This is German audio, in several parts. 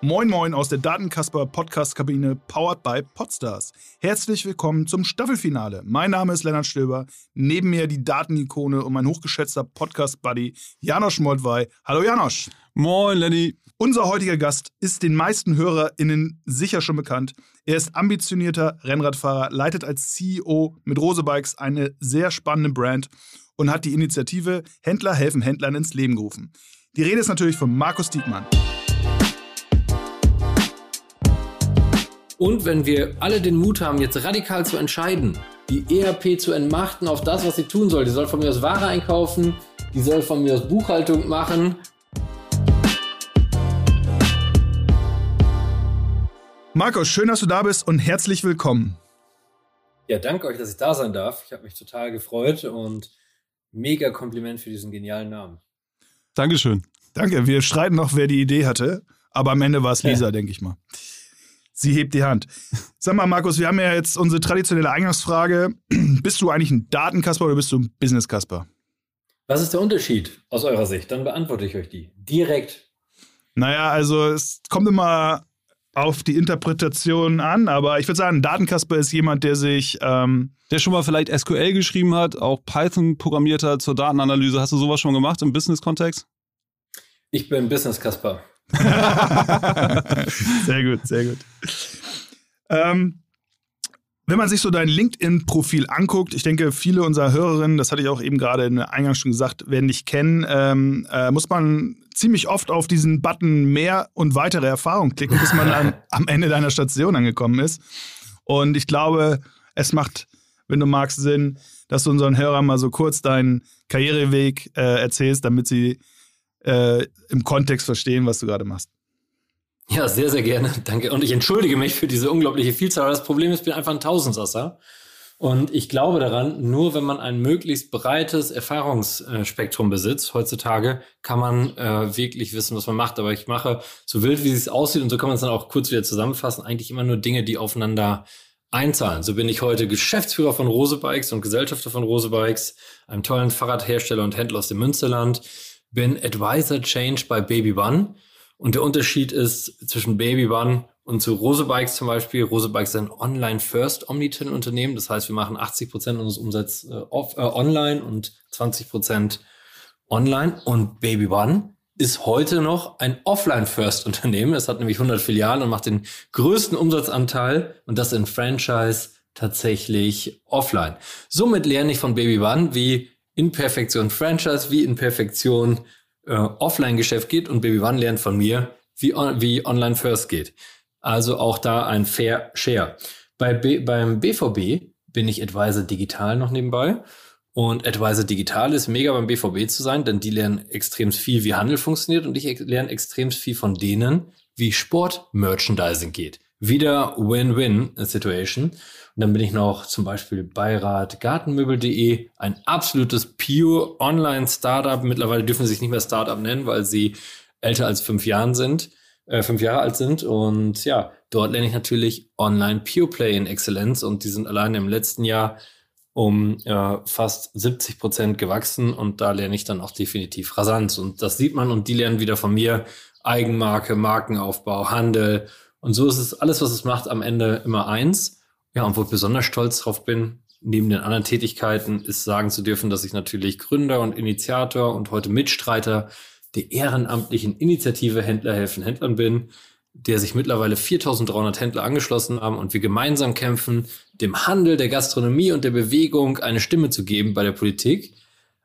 Moin Moin aus der Datenkasper Podcast-Kabine powered by Podstars. Herzlich willkommen zum Staffelfinale. Mein Name ist Lennart Stöber. Neben mir die Datenikone und mein hochgeschätzter Podcast-Buddy Janosch Moldwey. Hallo Janosch. Moin Lenny. Unser heutiger Gast ist den meisten HörerInnen sicher schon bekannt. Er ist ambitionierter Rennradfahrer, leitet als CEO mit Rose Bikes eine sehr spannende Brand und hat die Initiative Händler helfen Händlern ins Leben gerufen. Die Rede ist natürlich von Markus Diekmann. Und wenn wir alle den Mut haben, jetzt radikal zu entscheiden, die ERP zu entmachten auf das, was sie tun soll. Die soll von mir aus Ware einkaufen, die soll von mir aus Buchhaltung machen. Markus, schön, dass du da bist und herzlich willkommen. Ja, danke euch, dass ich da sein darf. Ich habe mich total gefreut und mega Kompliment für diesen genialen Namen. Dankeschön. Danke. Wir streiten noch, wer die Idee hatte, aber am Ende war es Lisa, ja. denke ich mal. Sie hebt die Hand. Sag mal, Markus, wir haben ja jetzt unsere traditionelle Eingangsfrage. Bist du eigentlich ein Datenkasper oder bist du ein Businesskasper? Was ist der Unterschied aus eurer Sicht? Dann beantworte ich euch die. Direkt. Naja, also es kommt immer auf die Interpretation an, aber ich würde sagen, ein Datenkasper ist jemand, der sich. Ähm der schon mal vielleicht SQL geschrieben hat, auch Python programmiert hat zur Datenanalyse. Hast du sowas schon gemacht im Business-Kontext? Ich bin Business-Kasper. sehr gut, sehr gut. Ähm, wenn man sich so dein LinkedIn-Profil anguckt, ich denke, viele unserer Hörerinnen, das hatte ich auch eben gerade in der Eingang schon gesagt, werden dich kennen, ähm, äh, muss man ziemlich oft auf diesen Button mehr und weitere Erfahrung klicken, bis man an, am Ende deiner Station angekommen ist. Und ich glaube, es macht, wenn du magst, Sinn, dass du unseren Hörern mal so kurz deinen Karriereweg äh, erzählst, damit sie äh, im Kontext verstehen, was du gerade machst. Ja, sehr, sehr gerne. Danke. Und ich entschuldige mich für diese unglaubliche Vielzahl. Das Problem ist, ich bin einfach ein Tausendsasser. Und ich glaube daran, nur wenn man ein möglichst breites Erfahrungsspektrum besitzt, heutzutage, kann man äh, wirklich wissen, was man macht. Aber ich mache, so wild wie es aussieht, und so kann man es dann auch kurz wieder zusammenfassen, eigentlich immer nur Dinge, die aufeinander einzahlen. So bin ich heute Geschäftsführer von Rose Bikes und Gesellschafter von Rose Bikes, einem tollen Fahrradhersteller und Händler aus dem Münsterland bin Advisor Change bei Baby One. Und der Unterschied ist zwischen Baby One und zu Rose Bikes zum Beispiel. Rose Bikes ist ein Online-First Omnichannel-Unternehmen. Das heißt, wir machen 80 Prozent unseres Umsatzes äh, off, äh, online und 20 Prozent online. Und Baby One ist heute noch ein Offline-First-Unternehmen. Es hat nämlich 100 Filialen und macht den größten Umsatzanteil und das in Franchise tatsächlich offline. Somit lerne ich von Baby One, wie in Perfektion Franchise wie in Perfektion äh, Offline-Geschäft geht und Baby One lernt von mir, wie, on, wie Online First geht. Also auch da ein Fair Share. Bei B, beim BVB bin ich Advisor Digital noch nebenbei. Und Advisor Digital ist mega beim BVB zu sein, denn die lernen extrem viel, wie Handel funktioniert und ich lerne extrem viel von denen, wie Sport-Merchandising geht. Wieder Win-Win-Situation. Und dann bin ich noch zum Beispiel Beirat Gartenmöbel.de, ein absolutes pure Online-Startup. Mittlerweile dürfen sie sich nicht mehr Startup nennen, weil sie älter als fünf Jahren sind, äh, fünf Jahre alt sind. Und ja, dort lerne ich natürlich Online Pure Play in Exzellenz und die sind alleine im letzten Jahr um äh, fast 70 Prozent gewachsen und da lerne ich dann auch definitiv rasant. Und das sieht man und die lernen wieder von mir Eigenmarke, Markenaufbau, Handel. Und so ist es alles, was es macht, am Ende immer eins. Ja, und wo ich besonders stolz drauf bin, neben den anderen Tätigkeiten, ist sagen zu dürfen, dass ich natürlich Gründer und Initiator und heute Mitstreiter der ehrenamtlichen Initiative Händler helfen Händlern bin, der sich mittlerweile 4300 Händler angeschlossen haben und wir gemeinsam kämpfen, dem Handel, der Gastronomie und der Bewegung eine Stimme zu geben bei der Politik.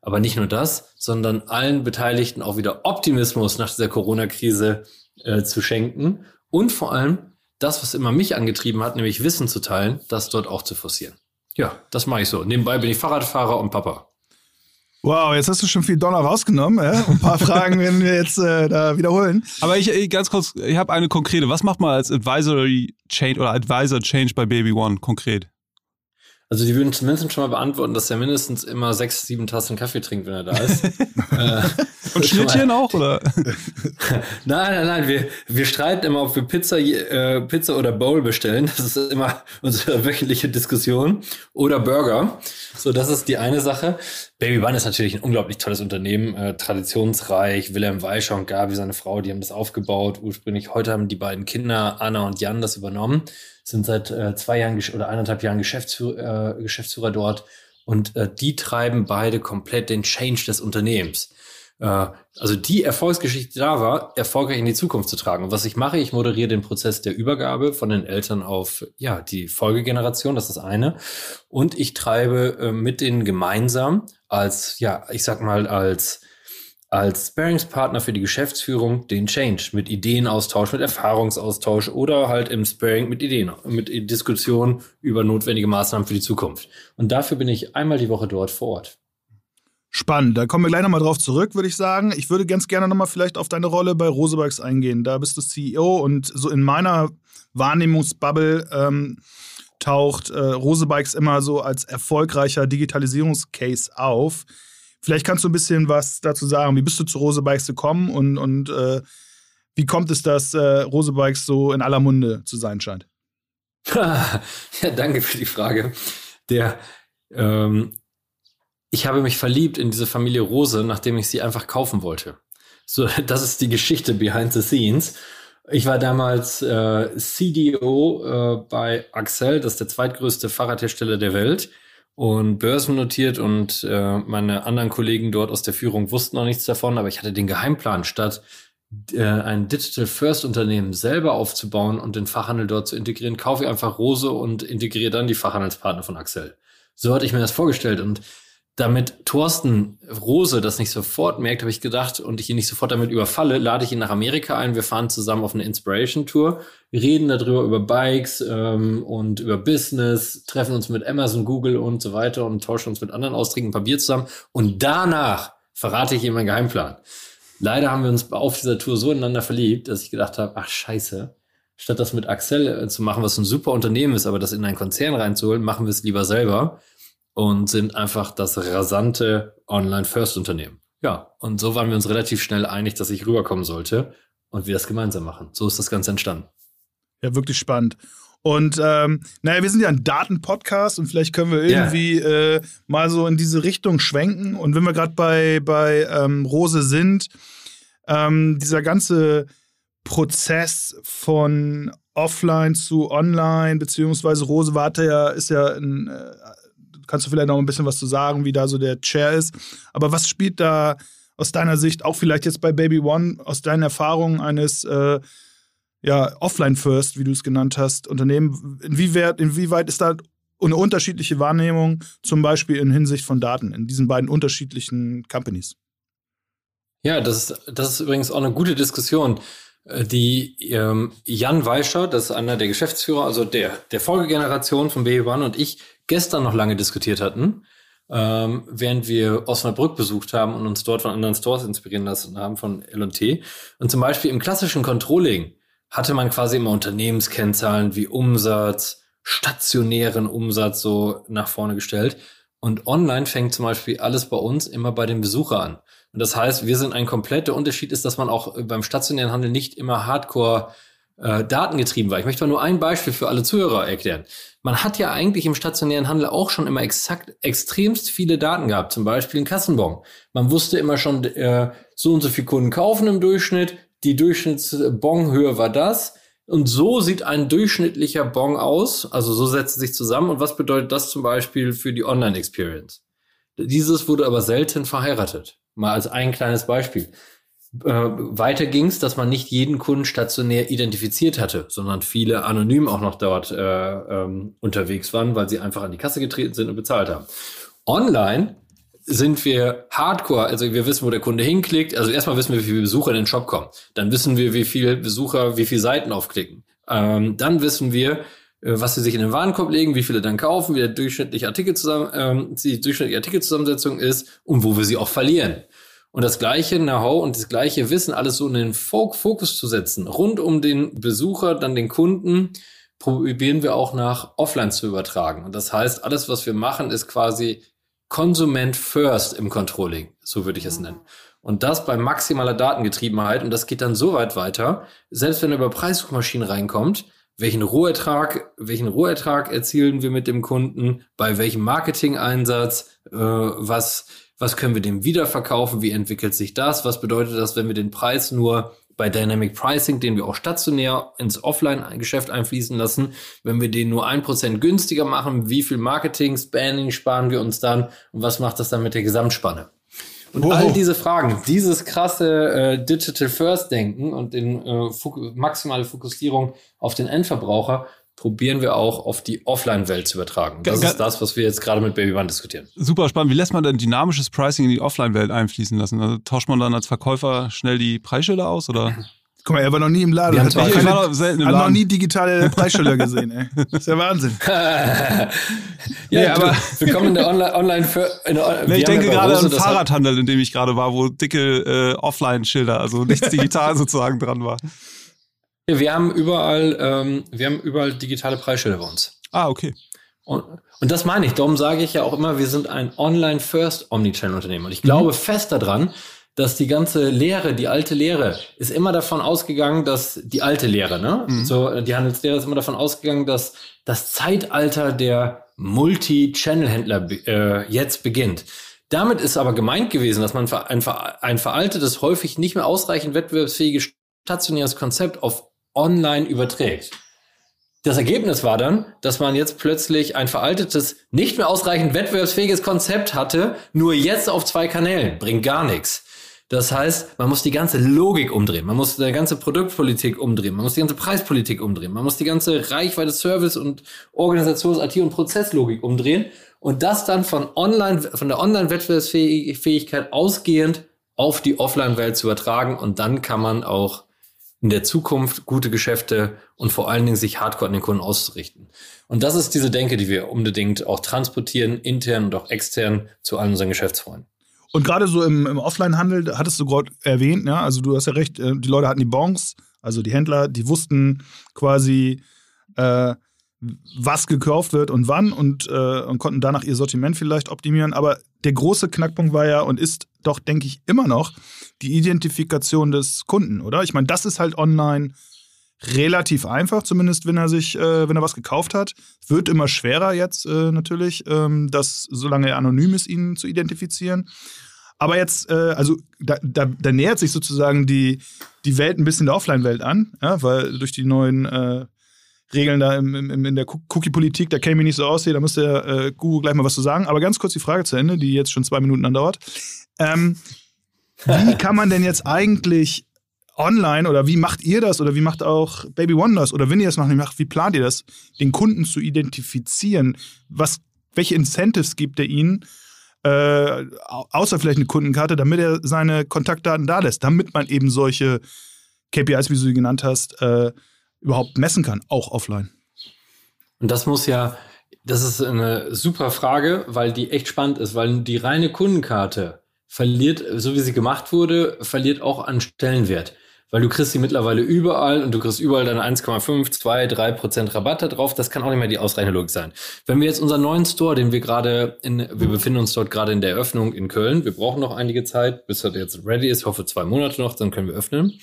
Aber nicht nur das, sondern allen Beteiligten auch wieder Optimismus nach dieser Corona-Krise äh, zu schenken und vor allem das, was immer mich angetrieben hat, nämlich Wissen zu teilen, das dort auch zu forcieren. Ja, das mache ich so. Nebenbei bin ich Fahrradfahrer und Papa. Wow, jetzt hast du schon viel Donner rausgenommen. Ja? Ein paar Fragen werden wir jetzt äh, da wiederholen. Aber ich äh, ganz kurz, ich habe eine konkrete. Was macht man als Advisory Change oder Advisor Change bei Baby One konkret? Also die würden zumindest schon mal beantworten, dass er mindestens immer sechs, sieben Tassen Kaffee trinkt, wenn er da ist. äh, Und Schnittchen auch, oder? nein, nein, nein. Wir, wir streiten immer, ob wir Pizza, äh, Pizza oder Bowl bestellen. Das ist immer unsere wöchentliche Diskussion. Oder Burger. So, das ist die eine Sache. Baby One ist natürlich ein unglaublich tolles Unternehmen, äh, traditionsreich. Wilhelm Weischer und Gabi, seine Frau, die haben das aufgebaut. Ursprünglich heute haben die beiden Kinder, Anna und Jan, das übernommen sind seit äh, zwei Jahren oder eineinhalb Jahren Geschäftsführer, äh, Geschäftsführer dort und äh, die treiben beide komplett den Change des Unternehmens. Äh, also die Erfolgsgeschichte da war, erfolgreich in die Zukunft zu tragen. Und was ich mache, ich moderiere den Prozess der Übergabe von den Eltern auf ja die Folgegeneration, das ist das eine. Und ich treibe äh, mit denen gemeinsam als ja ich sag mal als als Sparingspartner für die Geschäftsführung den Change mit Ideenaustausch, mit Erfahrungsaustausch oder halt im Sparing mit Ideen, mit Diskussion über notwendige Maßnahmen für die Zukunft. Und dafür bin ich einmal die Woche dort vor Ort. Spannend, da kommen wir gleich nochmal drauf zurück, würde ich sagen. Ich würde ganz gerne nochmal vielleicht auf deine Rolle bei Rosebikes eingehen. Da bist du CEO und so in meiner Wahrnehmungsbubble ähm, taucht äh, Rosebikes immer so als erfolgreicher Digitalisierungscase auf. Vielleicht kannst du ein bisschen was dazu sagen. Wie bist du zu Rose Bikes gekommen und, und äh, wie kommt es, dass äh, Rose Bikes so in aller Munde zu sein scheint? ja, danke für die Frage. Der, ähm, ich habe mich verliebt in diese Familie Rose, nachdem ich sie einfach kaufen wollte. So, das ist die Geschichte behind the scenes. Ich war damals äh, CDO äh, bei Axel, das ist der zweitgrößte Fahrradhersteller der Welt und börsennotiert und äh, meine anderen Kollegen dort aus der Führung wussten noch nichts davon, aber ich hatte den Geheimplan, statt äh, ein Digital First Unternehmen selber aufzubauen und den Fachhandel dort zu integrieren, kaufe ich einfach Rose und integriere dann die Fachhandelspartner von Axel. So hatte ich mir das vorgestellt und damit Thorsten Rose das nicht sofort merkt, habe ich gedacht und ich ihn nicht sofort damit überfalle, lade ich ihn nach Amerika ein. Wir fahren zusammen auf eine Inspiration Tour, reden darüber über Bikes ähm, und über Business, treffen uns mit Amazon, Google und so weiter und tauschen uns mit anderen aus, trinken Papier zusammen und danach verrate ich ihm meinen Geheimplan. Leider haben wir uns auf dieser Tour so ineinander verliebt, dass ich gedacht habe, ach scheiße, statt das mit Axel äh, zu machen, was ein super Unternehmen ist, aber das in einen Konzern reinzuholen, machen wir es lieber selber und sind einfach das rasante Online-First-Unternehmen. Ja, und so waren wir uns relativ schnell einig, dass ich rüberkommen sollte und wir das gemeinsam machen. So ist das Ganze entstanden. Ja, wirklich spannend. Und ähm, naja, wir sind ja ein Datenpodcast und vielleicht können wir irgendwie yeah. äh, mal so in diese Richtung schwenken. Und wenn wir gerade bei, bei ähm, Rose sind, ähm, dieser ganze Prozess von offline zu online, beziehungsweise Rose warte ja, ist ja ein, äh, kannst du vielleicht noch ein bisschen was zu sagen, wie da so der Chair ist. Aber was spielt da aus deiner Sicht, auch vielleicht jetzt bei Baby One, aus deinen Erfahrungen eines äh, ja, Offline-First, wie du es genannt hast, Unternehmen, inwieweit, inwieweit ist da eine unterschiedliche Wahrnehmung, zum Beispiel in Hinsicht von Daten, in diesen beiden unterschiedlichen Companies? Ja, das das ist übrigens auch eine gute Diskussion. Äh, die ähm, Jan Weischer, das ist einer der Geschäftsführer, also der, der Folgegeneration von Baby One und ich, gestern noch lange diskutiert hatten, ähm, während wir Osnabrück besucht haben und uns dort von anderen Stores inspirieren lassen haben, von L&T. Und zum Beispiel im klassischen Controlling hatte man quasi immer Unternehmenskennzahlen wie Umsatz, stationären Umsatz so nach vorne gestellt. Und online fängt zum Beispiel alles bei uns immer bei dem Besucher an. Und das heißt, wir sind ein kompletter Unterschied ist, dass man auch beim stationären Handel nicht immer Hardcore äh, datengetrieben war. Ich möchte mal nur ein Beispiel für alle Zuhörer erklären. Man hat ja eigentlich im stationären Handel auch schon immer exakt extremst viele Daten gehabt, zum Beispiel ein Kassenbon. Man wusste immer schon, äh, so und so viele Kunden kaufen im Durchschnitt, die Durchschnittsbonhöhe war das. Und so sieht ein durchschnittlicher Bon aus, also so setzt sich zusammen. Und was bedeutet das zum Beispiel für die Online-Experience? Dieses wurde aber selten verheiratet. Mal als ein kleines Beispiel äh, weiter ging es, dass man nicht jeden Kunden stationär identifiziert hatte, sondern viele anonym auch noch dort äh, ähm, unterwegs waren, weil sie einfach an die Kasse getreten sind und bezahlt haben. Online sind wir hardcore, also wir wissen, wo der Kunde hinklickt. Also erstmal wissen wir, wie viele Besucher in den Shop kommen. Dann wissen wir, wie viele Besucher, wie viele Seiten aufklicken. Ähm, dann wissen wir, was sie sich in den Warenkorb legen, wie viele dann kaufen, wie der durchschnittliche Artikel zusammen, ähm, die durchschnittliche Artikelzusammensetzung ist und wo wir sie auch verlieren. Und das gleiche Know-how und das gleiche Wissen alles so in den Fokus zu setzen, rund um den Besucher, dann den Kunden, probieren wir auch nach offline zu übertragen. Und das heißt, alles, was wir machen, ist quasi Konsument first im Controlling. So würde ich es nennen. Und das bei maximaler Datengetriebenheit. Und das geht dann so weit weiter, selbst wenn er über Preissuchmaschinen reinkommt, welchen Rohertrag, welchen Rohertrag erzielen wir mit dem Kunden, bei welchem Marketing-Einsatz, äh, was, was können wir dem wiederverkaufen, wie entwickelt sich das, was bedeutet das, wenn wir den Preis nur bei Dynamic Pricing, den wir auch stationär ins Offline-Geschäft einfließen lassen, wenn wir den nur ein Prozent günstiger machen, wie viel Marketing, Spanning sparen wir uns dann und was macht das dann mit der Gesamtspanne? Und wow. all diese Fragen, dieses krasse äh, Digital First Denken und den äh, Fok maximale Fokussierung auf den Endverbraucher probieren wir auch auf die Offline-Welt zu übertragen. Das ist das, was wir jetzt gerade mit Baby One diskutieren. Super spannend. Wie lässt man denn dynamisches Pricing in die Offline-Welt einfließen lassen? Also tauscht man dann als Verkäufer schnell die Preisschilder aus oder? Guck mal, er war noch nie im Laden. Er hat, keine, war selten im hat noch nie digitale Preisschilder gesehen, ey. Das ist ja Wahnsinn. ja, nee, aber wir kommen in der Online, Online für, in der, nee, ich denke gerade an den Fahrradhandel, in dem ich gerade war, wo dicke äh, Offline-Schilder, also nichts digital sozusagen dran war. Wir haben überall, ähm, wir haben überall digitale Preisschilder bei uns. Ah, okay. Und, und das meine ich. Darum sage ich ja auch immer, wir sind ein Online-First Omnichannel-Unternehmen. Und ich glaube mhm. fest daran, dass die ganze Lehre, die alte Lehre, ist immer davon ausgegangen, dass die alte Lehre, ne? Mhm. So, die Handelslehre ist immer davon ausgegangen, dass das Zeitalter der Multi-Channel-Händler äh, jetzt beginnt. Damit ist aber gemeint gewesen, dass man ein, ein veraltetes, häufig nicht mehr ausreichend wettbewerbsfähiges stationäres Konzept auf online überträgt. Das Ergebnis war dann, dass man jetzt plötzlich ein veraltetes, nicht mehr ausreichend wettbewerbsfähiges Konzept hatte, nur jetzt auf zwei Kanälen. Bringt gar nichts. Das heißt, man muss die ganze Logik umdrehen, man muss die ganze Produktpolitik umdrehen, man muss die ganze Preispolitik umdrehen, man muss die ganze Reichweite Service und Organisations-, IT- und Prozesslogik umdrehen und das dann von online, von der Online-Wettbewerbsfähigkeit ausgehend auf die Offline-Welt zu übertragen und dann kann man auch in der Zukunft gute Geschäfte und vor allen Dingen sich hardcore an den Kunden auszurichten. Und das ist diese Denke, die wir unbedingt auch transportieren, intern und auch extern zu allen unseren Geschäftsfreunden. Und gerade so im, im Offline-Handel, hattest du gerade erwähnt, ja, also du hast ja recht, äh, die Leute hatten die Bons, also die Händler, die wussten quasi, äh, was gekauft wird und wann und, äh, und konnten danach ihr Sortiment vielleicht optimieren. Aber der große Knackpunkt war ja und ist doch, denke ich, immer noch die Identifikation des Kunden, oder? Ich meine, das ist halt online relativ einfach, zumindest wenn er sich, äh, wenn er was gekauft hat. Wird immer schwerer jetzt äh, natürlich, ähm, das, solange er anonym ist, ihn zu identifizieren. Aber jetzt, äh, also da, da, da, nähert sich sozusagen die, die Welt ein bisschen der Offline-Welt an, ja, weil durch die neuen äh, Regeln da im, im, in der Cookie-Politik, da käme ich nicht so aus, da müsste äh, Google gleich mal was zu sagen. Aber ganz kurz die Frage zu Ende, die jetzt schon zwei Minuten andauert. Ähm, wie kann man denn jetzt eigentlich online oder wie macht ihr das oder wie macht auch Baby One das oder wenn ihr das noch nicht macht, wie plant ihr das, den Kunden zu identifizieren? Was, welche Incentives gibt er ihnen, äh, außer vielleicht eine Kundenkarte, damit er seine Kontaktdaten da lässt, damit man eben solche KPIs, wie du sie genannt hast, äh, überhaupt messen kann, auch offline? Und das muss ja, das ist eine super Frage, weil die echt spannend ist, weil die reine Kundenkarte verliert, so wie sie gemacht wurde, verliert auch an Stellenwert weil du kriegst sie mittlerweile überall und du kriegst überall deine 1,5, 2, 3 Prozent Rabatt da drauf. Das kann auch nicht mehr die ausreichende Logik sein. Wenn wir jetzt unseren neuen Store, den wir gerade in, wir befinden uns dort gerade in der Eröffnung in Köln. Wir brauchen noch einige Zeit, bis er jetzt ready ist. Ich hoffe zwei Monate noch, dann können wir öffnen.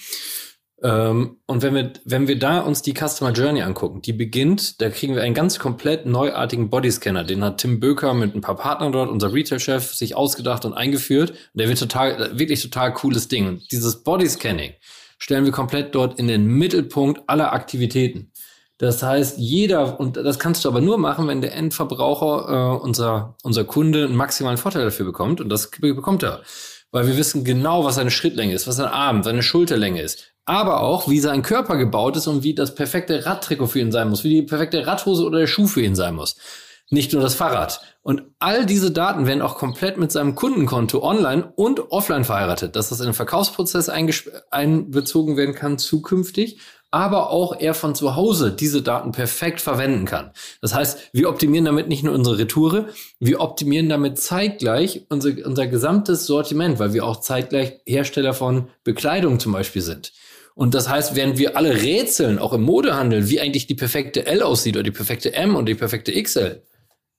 Ähm, und wenn wir, wenn wir da uns die Customer Journey angucken, die beginnt, da kriegen wir einen ganz komplett neuartigen Bodyscanner. Den hat Tim Böker mit ein paar Partnern dort, unser Retail-Chef, sich ausgedacht und eingeführt. Und der wird total, wirklich total cooles Ding. Und dieses Bodyscanning, stellen wir komplett dort in den Mittelpunkt aller Aktivitäten. Das heißt, jeder, und das kannst du aber nur machen, wenn der Endverbraucher, äh, unser, unser Kunde, einen maximalen Vorteil dafür bekommt. Und das bekommt er. Weil wir wissen genau, was seine Schrittlänge ist, was sein Arm, seine Schulterlänge ist. Aber auch, wie sein Körper gebaut ist und wie das perfekte Radtrikot für ihn sein muss, wie die perfekte Radhose oder der Schuh für ihn sein muss nicht nur das Fahrrad. Und all diese Daten werden auch komplett mit seinem Kundenkonto online und offline verheiratet, dass das in den Verkaufsprozess einbezogen werden kann zukünftig, aber auch er von zu Hause diese Daten perfekt verwenden kann. Das heißt, wir optimieren damit nicht nur unsere Retoure, wir optimieren damit zeitgleich unser, unser gesamtes Sortiment, weil wir auch zeitgleich Hersteller von Bekleidung zum Beispiel sind. Und das heißt, während wir alle rätseln, auch im Modehandel, wie eigentlich die perfekte L aussieht oder die perfekte M und die perfekte XL,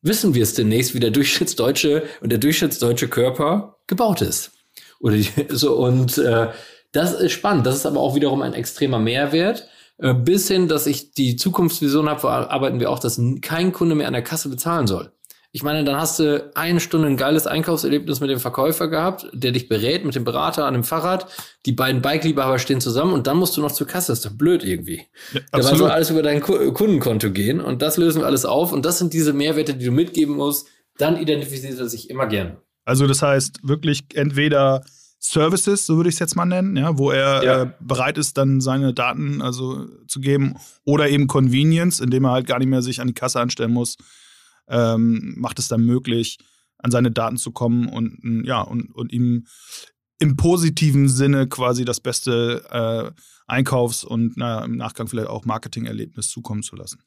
wissen wir es demnächst, wie der Durchschnittsdeutsche und der Durchschnittsdeutsche Körper gebaut ist. Oder so und äh, das ist spannend. Das ist aber auch wiederum ein extremer Mehrwert. Äh, bis hin, dass ich die Zukunftsvision habe, arbeiten wir auch, dass kein Kunde mehr an der Kasse bezahlen soll. Ich meine, dann hast du eine Stunde ein geiles Einkaufserlebnis mit dem Verkäufer gehabt, der dich berät mit dem Berater an dem Fahrrad. Die beiden Bike-Liebhaber stehen zusammen und dann musst du noch zur Kasse. Das ist doch blöd irgendwie. Ja, Dabei soll alles über dein Kundenkonto gehen und das lösen wir alles auf. Und das sind diese Mehrwerte, die du mitgeben musst. Dann identifiziert er sich immer gerne. Also das heißt wirklich entweder Services, so würde ich es jetzt mal nennen, ja, wo er ja. äh, bereit ist, dann seine Daten also zu geben, oder eben Convenience, indem er halt gar nicht mehr sich an die Kasse anstellen muss, ähm, macht es dann möglich, an seine Daten zu kommen und ja und, und ihm im positiven Sinne quasi das beste äh, Einkaufs- und naja, im Nachgang vielleicht auch Marketingerlebnis zukommen zu lassen.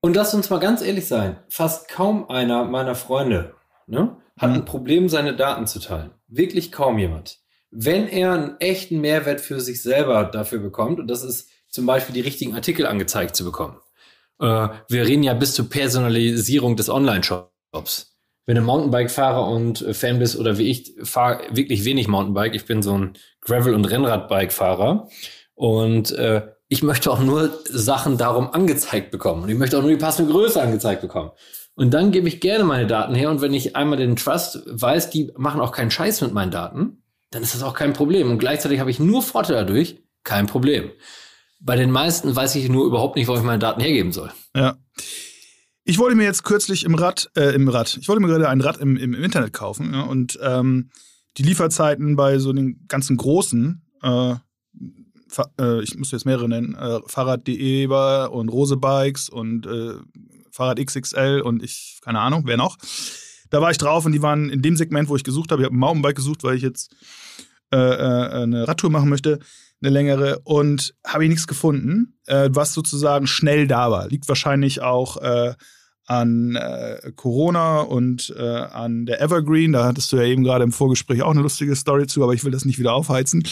Und lass uns mal ganz ehrlich sein, fast kaum einer meiner Freunde ne, hat mhm. ein Problem, seine Daten zu teilen. Wirklich kaum jemand wenn er einen echten Mehrwert für sich selber dafür bekommt, und das ist zum Beispiel die richtigen Artikel angezeigt zu bekommen. Äh, wir reden ja bis zur Personalisierung des Online-Shops. Wenn du Mountainbike-Fahrer und äh, Fan bist oder wie ich, fahre wirklich wenig Mountainbike. Ich bin so ein Gravel- und Rennradbike-Fahrer. Und äh, ich möchte auch nur Sachen darum angezeigt bekommen. Und ich möchte auch nur die passende Größe angezeigt bekommen. Und dann gebe ich gerne meine Daten her. Und wenn ich einmal den Trust weiß, die machen auch keinen Scheiß mit meinen Daten, dann ist das auch kein Problem. Und gleichzeitig habe ich nur Vorteile dadurch, kein Problem. Bei den meisten weiß ich nur überhaupt nicht, wo ich meine Daten hergeben soll. Ja. Ich wollte mir jetzt kürzlich im Rad, äh, im Rad, ich wollte mir gerade ein Rad im, im, Internet kaufen ja, und ähm, die Lieferzeiten bei so den ganzen großen, äh, äh, ich muss jetzt mehrere nennen, äh, Fahrrad.de und Rose Bikes und äh, Fahrrad XXL und ich, keine Ahnung, wer noch da war ich drauf und die waren in dem Segment, wo ich gesucht habe. Ich habe ein Mountainbike gesucht, weil ich jetzt äh, äh, eine Radtour machen möchte, eine längere, und habe ich nichts gefunden, äh, was sozusagen schnell da war. Liegt wahrscheinlich auch äh, an äh, Corona und äh, an der Evergreen. Da hattest du ja eben gerade im Vorgespräch auch eine lustige Story zu, aber ich will das nicht wieder aufheizen.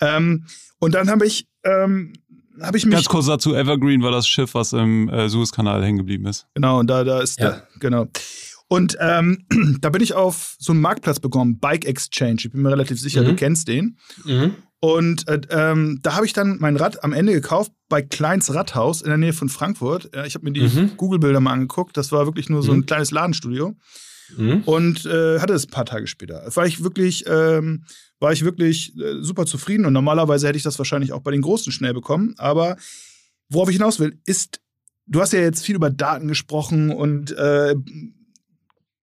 Ähm, und dann habe ich ähm, habe ich mich. Ganz kurz dazu, Evergreen war das Schiff, was im äh, Suezkanal hängen geblieben ist. Genau, und da, da ist ja. der, genau. Und ähm, da bin ich auf so einen Marktplatz bekommen, Bike Exchange. Ich bin mir relativ sicher, mhm. du kennst den. Mhm. Und äh, ähm, da habe ich dann mein Rad am Ende gekauft bei Kleins Radhaus in der Nähe von Frankfurt. Ja, ich habe mir die mhm. Google-Bilder mal angeguckt. Das war wirklich nur so ein mhm. kleines Ladenstudio. Mhm. Und äh, hatte es ein paar Tage später. War ich wirklich, ähm, war ich wirklich äh, super zufrieden. Und normalerweise hätte ich das wahrscheinlich auch bei den Großen schnell bekommen. Aber worauf ich hinaus will, ist, du hast ja jetzt viel über Daten gesprochen und äh,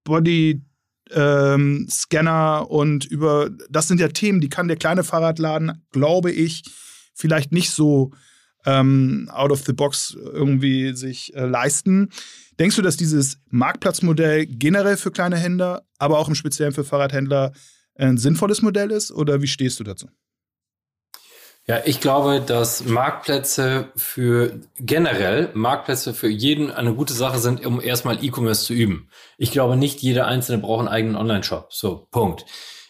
Body ähm, Scanner und über das sind ja Themen, die kann der kleine Fahrradladen, glaube ich, vielleicht nicht so ähm, out of the box irgendwie sich äh, leisten. Denkst du, dass dieses Marktplatzmodell generell für kleine Händler, aber auch im Speziellen für Fahrradhändler ein sinnvolles Modell ist oder wie stehst du dazu? Ja, ich glaube, dass Marktplätze für generell Marktplätze für jeden eine gute Sache sind, um erstmal E-Commerce zu üben. Ich glaube, nicht jeder Einzelne braucht einen eigenen Online-Shop. So, Punkt.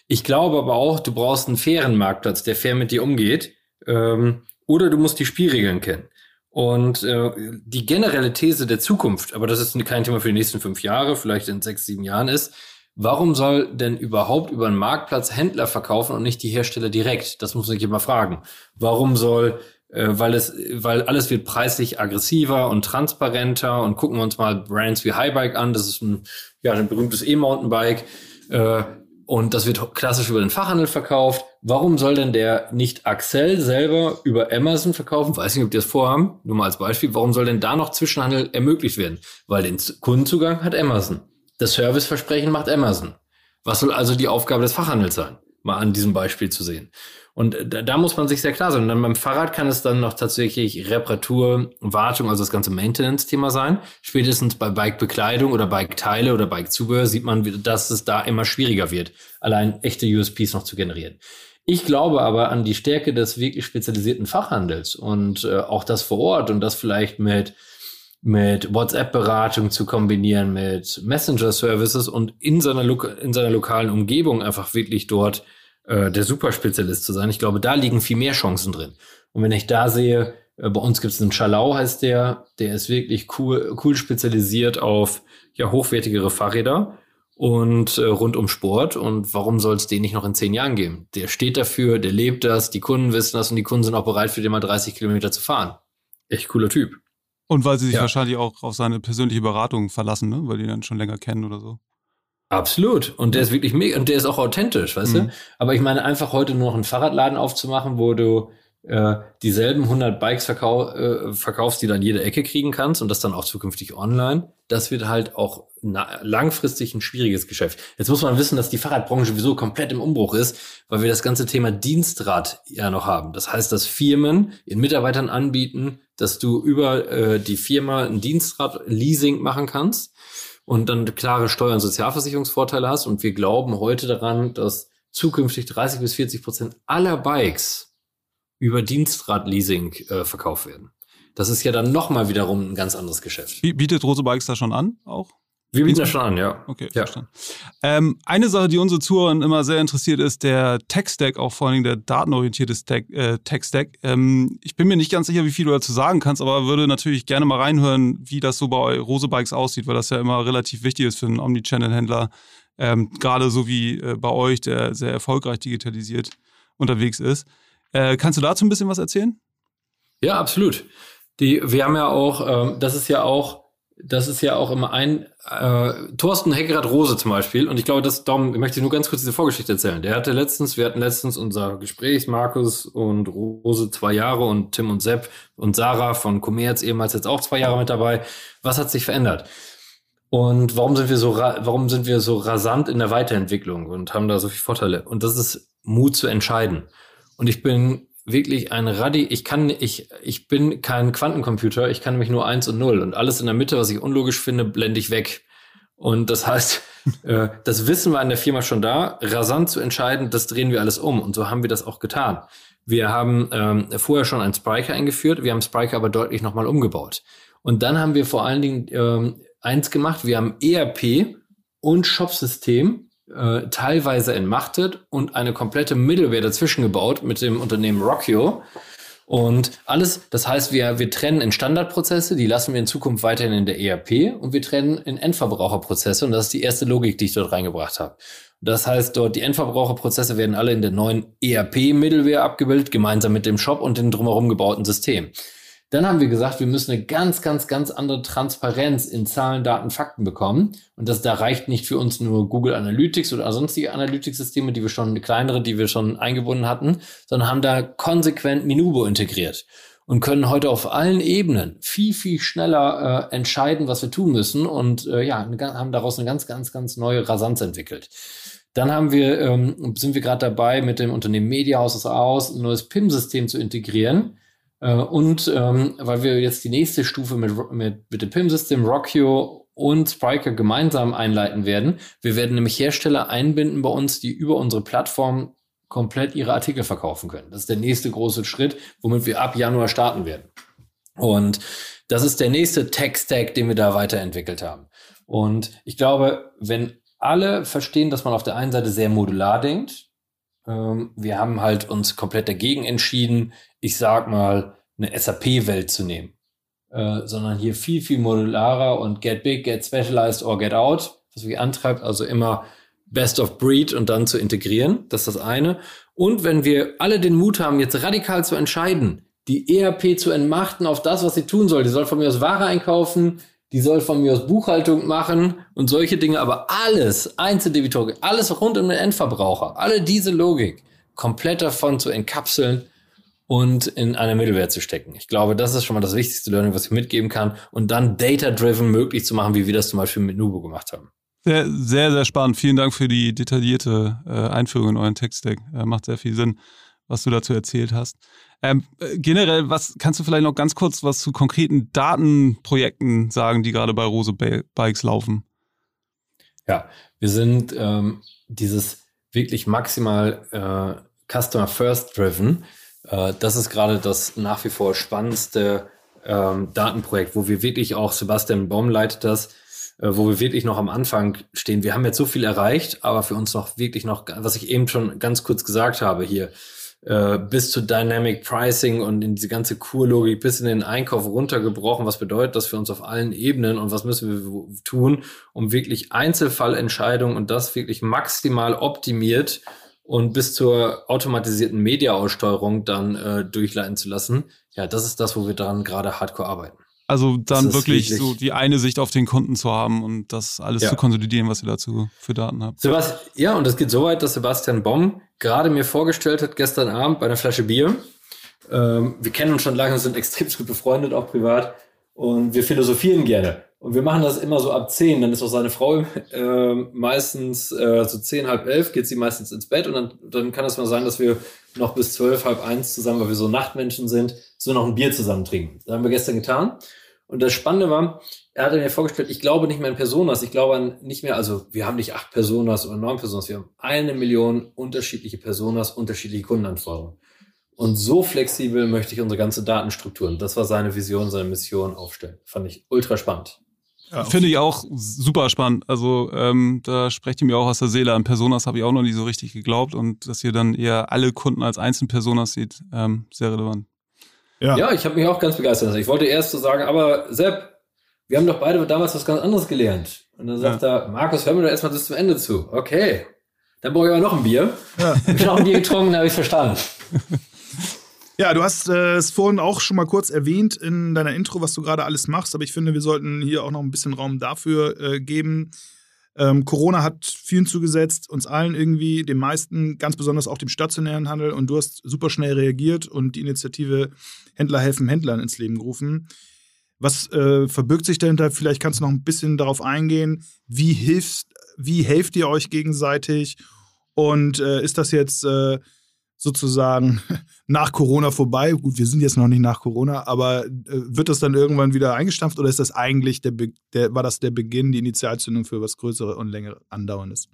Ich glaube aber auch, du brauchst einen fairen Marktplatz, der fair mit dir umgeht. Ähm, oder du musst die Spielregeln kennen. Und äh, die generelle These der Zukunft, aber das ist kein Thema für die nächsten fünf Jahre, vielleicht in sechs, sieben Jahren ist, Warum soll denn überhaupt über einen Marktplatz Händler verkaufen und nicht die Hersteller direkt? Das muss ich immer fragen. Warum soll, äh, weil es, weil alles wird preislich aggressiver und transparenter und gucken wir uns mal Brands wie Highbike an. Das ist ein, ja, ein berühmtes E-Mountainbike. Äh, und das wird klassisch über den Fachhandel verkauft. Warum soll denn der nicht Axel selber über Amazon verkaufen? Weiß nicht, ob die das vorhaben. Nur mal als Beispiel. Warum soll denn da noch Zwischenhandel ermöglicht werden? Weil den Kundenzugang hat Amazon. Das Serviceversprechen macht Amazon. Was soll also die Aufgabe des Fachhandels sein? Mal an diesem Beispiel zu sehen. Und da, da muss man sich sehr klar sein. Und dann beim Fahrrad kann es dann noch tatsächlich Reparatur, Wartung, also das ganze Maintenance-Thema sein. Spätestens bei Bike-Bekleidung oder Bike-Teile oder Bike-Zubehör sieht man, dass es da immer schwieriger wird, allein echte USPs noch zu generieren. Ich glaube aber an die Stärke des wirklich spezialisierten Fachhandels und äh, auch das vor Ort und das vielleicht mit mit WhatsApp-Beratung zu kombinieren, mit Messenger-Services und in seiner, in seiner lokalen Umgebung einfach wirklich dort äh, der Superspezialist zu sein. Ich glaube, da liegen viel mehr Chancen drin. Und wenn ich da sehe, äh, bei uns gibt es einen Schalau, heißt der, der ist wirklich cool, cool spezialisiert auf ja, hochwertigere Fahrräder und äh, rund um Sport. Und warum soll es den nicht noch in zehn Jahren geben? Der steht dafür, der lebt das, die Kunden wissen das und die Kunden sind auch bereit, für den mal 30 Kilometer zu fahren. Echt cooler Typ. Und weil sie sich ja. wahrscheinlich auch auf seine persönliche Beratung verlassen, ne? weil die dann schon länger kennen oder so. Absolut. Und der ist wirklich mega, und der ist auch authentisch, weißt mhm. du? Aber ich meine, einfach heute nur noch einen Fahrradladen aufzumachen, wo du äh, dieselben 100 Bikes verkau äh, verkaufst, die dann jede Ecke kriegen kannst und das dann auch zukünftig online, das wird halt auch langfristig ein schwieriges Geschäft. Jetzt muss man wissen, dass die Fahrradbranche sowieso komplett im Umbruch ist, weil wir das ganze Thema Dienstrad ja noch haben. Das heißt, dass Firmen ihren Mitarbeitern anbieten, dass du über äh, die Firma ein Dienstrad-Leasing machen kannst und dann klare Steuer- und Sozialversicherungsvorteile hast. Und wir glauben heute daran, dass zukünftig 30 bis 40 Prozent aller Bikes über Dienstradleasing äh, verkauft werden. Das ist ja dann nochmal wiederum ein ganz anderes Geschäft. Bietet Rose Bikes da schon an auch? Wir bieten das schon an, ja. Okay, ja. verstanden. Ähm, eine Sache, die unsere Zuhörer immer sehr interessiert, ist der Tech-Stack, auch vor allen Dingen der datenorientierte äh, Tech-Stack. Ähm, ich bin mir nicht ganz sicher, wie viel du dazu sagen kannst, aber würde natürlich gerne mal reinhören, wie das so bei Rose Bikes aussieht, weil das ja immer relativ wichtig ist für einen Omnichannel-Händler. Ähm, Gerade so wie äh, bei euch, der sehr erfolgreich digitalisiert unterwegs ist. Äh, kannst du dazu ein bisschen was erzählen? Ja, absolut. Die, wir haben ja auch, ähm, das ist ja auch, das ist ja auch immer ein äh, Thorsten Heckerad Rose zum Beispiel. Und ich glaube, das darum möchte ich nur ganz kurz diese Vorgeschichte erzählen. Der hatte letztens, wir hatten letztens unser Gespräch, Markus und Rose zwei Jahre und Tim und Sepp und Sarah von Commerz ehemals jetzt auch zwei Jahre mit dabei. Was hat sich verändert? Und warum sind wir so, warum sind wir so rasant in der Weiterentwicklung und haben da so viele Vorteile? Und das ist Mut zu entscheiden. Und ich bin wirklich ein Radi, ich kann, ich, ich bin kein Quantencomputer, ich kann nämlich nur eins und null und alles in der Mitte, was ich unlogisch finde, blende ich weg. Und das heißt, äh, das Wissen war in der Firma schon da, rasant zu entscheiden, das drehen wir alles um. Und so haben wir das auch getan. Wir haben ähm, vorher schon einen Spriker eingeführt, wir haben Spriker aber deutlich nochmal umgebaut. Und dann haben wir vor allen Dingen ähm, eins gemacht, wir haben ERP und Shop-System äh, teilweise entmachtet und eine komplette Middleware dazwischen gebaut mit dem Unternehmen Rockio. Und alles, das heißt, wir, wir trennen in Standardprozesse, die lassen wir in Zukunft weiterhin in der ERP und wir trennen in Endverbraucherprozesse und das ist die erste Logik, die ich dort reingebracht habe. Das heißt, dort die Endverbraucherprozesse werden alle in der neuen ERP-Middleware abgebildet, gemeinsam mit dem Shop und dem drumherum gebauten System. Dann haben wir gesagt, wir müssen eine ganz, ganz, ganz andere Transparenz in Zahlen, Daten, Fakten bekommen. Und das da reicht nicht für uns nur Google Analytics oder sonstige Analytics-Systeme, die wir schon, kleinere, die wir schon eingebunden hatten, sondern haben da konsequent Minubo integriert und können heute auf allen Ebenen viel, viel schneller äh, entscheiden, was wir tun müssen und äh, ja, haben daraus eine ganz, ganz, ganz neue Rasanz entwickelt. Dann haben wir, ähm, sind wir gerade dabei, mit dem Unternehmen Mediahaus aus ein neues PIM-System zu integrieren und ähm, weil wir jetzt die nächste Stufe mit, mit, mit dem PIM-System, Rockio und Spriker gemeinsam einleiten werden. Wir werden nämlich Hersteller einbinden bei uns, die über unsere Plattform komplett ihre Artikel verkaufen können. Das ist der nächste große Schritt, womit wir ab Januar starten werden. Und das ist der nächste Tech-Stack, den wir da weiterentwickelt haben. Und ich glaube, wenn alle verstehen, dass man auf der einen Seite sehr modular denkt, ähm, wir haben halt uns komplett dagegen entschieden, ich sag mal, eine SAP-Welt zu nehmen, äh, sondern hier viel, viel modularer und get big, get specialized or get out, was wir antreibt, also immer best of breed und dann zu integrieren. Das ist das eine. Und wenn wir alle den Mut haben, jetzt radikal zu entscheiden, die ERP zu entmachten auf das, was sie tun soll. Die soll von mir aus Ware einkaufen, die soll von mir aus Buchhaltung machen und solche Dinge, aber alles, Einzeldebitorik, alles rund um den Endverbraucher, alle diese Logik komplett davon zu entkapseln und in eine Mittelwert zu stecken. Ich glaube, das ist schon mal das wichtigste Learning, was ich mitgeben kann und dann data-driven möglich zu machen, wie wir das zum Beispiel mit Nubo gemacht haben. Sehr, sehr, sehr spannend. Vielen Dank für die detaillierte äh, Einführung in euren Text-Stack. Äh, macht sehr viel Sinn, was du dazu erzählt hast. Ähm, generell, was kannst du vielleicht noch ganz kurz was zu konkreten Datenprojekten sagen, die gerade bei Rose Bikes laufen? Ja, wir sind ähm, dieses wirklich maximal äh, Customer First Driven. Äh, das ist gerade das nach wie vor spannendste ähm, Datenprojekt, wo wir wirklich auch, Sebastian Baum leitet das, äh, wo wir wirklich noch am Anfang stehen. Wir haben jetzt so viel erreicht, aber für uns noch wirklich noch, was ich eben schon ganz kurz gesagt habe hier, äh, bis zu Dynamic Pricing und in diese ganze Kurlogik bis in den Einkauf runtergebrochen. Was bedeutet das für uns auf allen Ebenen und was müssen wir tun, um wirklich Einzelfallentscheidungen und das wirklich maximal optimiert und bis zur automatisierten Media-Aussteuerung dann äh, durchleiten zu lassen. Ja, das ist das, wo wir daran gerade hardcore arbeiten. Also dann wirklich, wirklich, so die eine Sicht auf den Kunden zu haben und das alles ja. zu konsolidieren, was ihr dazu für Daten habt. Sebastian, ja, und das geht so weit, dass Sebastian Bomm gerade mir vorgestellt hat, gestern Abend bei einer Flasche Bier. Ähm, wir kennen uns schon lange, sind extrem gut befreundet, auch privat. Und wir philosophieren gerne. Und wir machen das immer so ab zehn. Dann ist auch seine Frau äh, meistens äh, so zehn, halb elf, geht sie meistens ins Bett. Und dann, dann kann es mal sein, dass wir noch bis zwölf, halb eins zusammen, weil wir so Nachtmenschen sind, so noch ein Bier zusammen trinken. Das haben wir gestern getan. Und das Spannende war, er hat mir vorgestellt, ich glaube nicht mehr an Personas, ich glaube an nicht mehr, also wir haben nicht acht Personas oder neun Personas, wir haben eine Million unterschiedliche Personas, unterschiedliche Kundenanforderungen. Und so flexibel möchte ich unsere ganze Datenstrukturen, das war seine Vision, seine Mission aufstellen. Fand ich ultra spannend. Ja, Finde ich auch super spannend. Also ähm, da sprecht ihr mir auch aus der Seele. An Personas habe ich auch noch nicht so richtig geglaubt und dass ihr dann eher alle Kunden als Einzelpersonas sieht, ähm, sehr relevant. Ja, ja ich habe mich auch ganz begeistert. Ich wollte erst so sagen, aber Sepp, wir haben doch beide damals was ganz anderes gelernt. Und dann sagt ja. er, Markus, hör mir doch erstmal das zum Ende zu. Okay, dann brauche ich aber noch ein Bier. Ja. Ich habe noch ein Bier getrunken, habe ich verstanden. Ja, du hast äh, es vorhin auch schon mal kurz erwähnt in deiner Intro, was du gerade alles machst, aber ich finde, wir sollten hier auch noch ein bisschen Raum dafür äh, geben. Ähm, Corona hat vielen zugesetzt, uns allen irgendwie, den meisten, ganz besonders auch dem stationären Handel. Und du hast super schnell reagiert und die Initiative Händler helfen Händlern ins Leben gerufen. Was äh, verbirgt sich dahinter? Vielleicht kannst du noch ein bisschen darauf eingehen. Wie hilfst, wie helft ihr euch gegenseitig? Und äh, ist das jetzt äh, sozusagen nach Corona vorbei. Gut, wir sind jetzt noch nicht nach Corona, aber äh, wird das dann irgendwann wieder eingestampft oder ist das eigentlich der, der, war das der Beginn, die Initialzündung für was Größeres und länger andauerndes?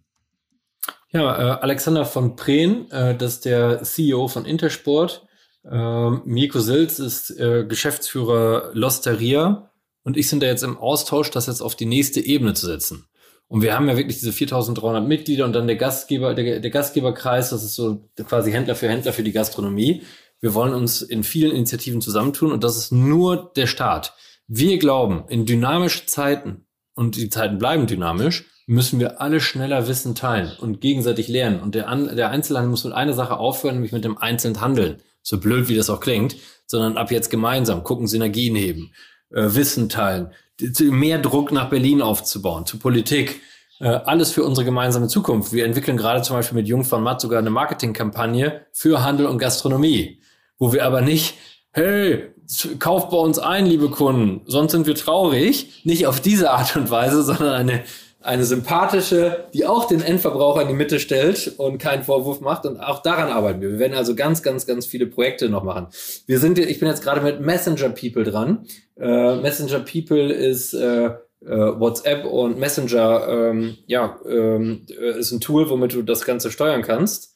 Ja, äh, Alexander von Prehn, äh, das ist der CEO von Intersport. Äh, Mirko Silz ist äh, Geschäftsführer Losteria und ich sind da jetzt im Austausch, das jetzt auf die nächste Ebene zu setzen. Und wir haben ja wirklich diese 4300 Mitglieder und dann der Gastgeber, der, der Gastgeberkreis, das ist so quasi Händler für Händler für die Gastronomie. Wir wollen uns in vielen Initiativen zusammentun und das ist nur der Start. Wir glauben, in dynamischen Zeiten, und die Zeiten bleiben dynamisch, müssen wir alle schneller Wissen teilen und gegenseitig lernen. Und der, der Einzelhandel muss mit einer Sache aufhören, nämlich mit dem einzelnen Handeln. So blöd, wie das auch klingt, sondern ab jetzt gemeinsam gucken, Synergien heben, Wissen teilen, mehr Druck nach Berlin aufzubauen, zu Politik. Äh, alles für unsere gemeinsame Zukunft. Wir entwickeln gerade zum Beispiel mit Jung von Matt sogar eine Marketingkampagne für Handel und Gastronomie, wo wir aber nicht, hey, kauft bei uns ein, liebe Kunden, sonst sind wir traurig. Nicht auf diese Art und Weise, sondern eine eine sympathische, die auch den Endverbraucher in die Mitte stellt und keinen Vorwurf macht. Und auch daran arbeiten wir. Wir werden also ganz, ganz, ganz viele Projekte noch machen. Wir sind, ich bin jetzt gerade mit Messenger People dran. Äh, Messenger People ist äh, äh, WhatsApp und Messenger, ähm, ja, ähm, ist ein Tool, womit du das Ganze steuern kannst.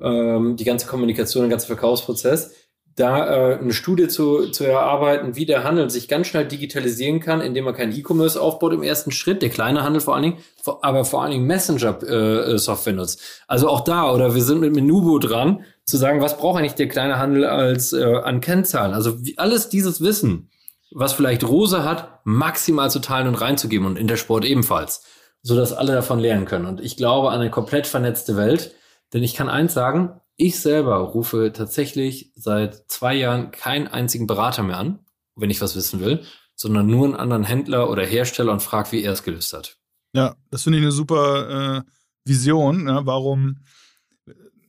Ähm, die ganze Kommunikation, den ganzen Verkaufsprozess da äh, eine Studie zu, zu erarbeiten, wie der Handel sich ganz schnell digitalisieren kann, indem er kein E-Commerce aufbaut im ersten Schritt, der kleine Handel vor allen Dingen, aber vor allen Dingen Messenger-Software äh, nutzt. Also auch da, oder wir sind mit Menubo dran, zu sagen, was braucht eigentlich der kleine Handel als äh, an Kennzahlen? Also wie, alles dieses Wissen, was vielleicht Rose hat, maximal zu teilen und reinzugeben und Intersport ebenfalls, sodass alle davon lernen können. Und ich glaube an eine komplett vernetzte Welt, denn ich kann eins sagen, ich selber rufe tatsächlich seit zwei Jahren keinen einzigen Berater mehr an, wenn ich was wissen will, sondern nur einen anderen Händler oder Hersteller und frage, wie er es gelöst hat. Ja, das finde ich eine super äh, Vision. Ja, warum,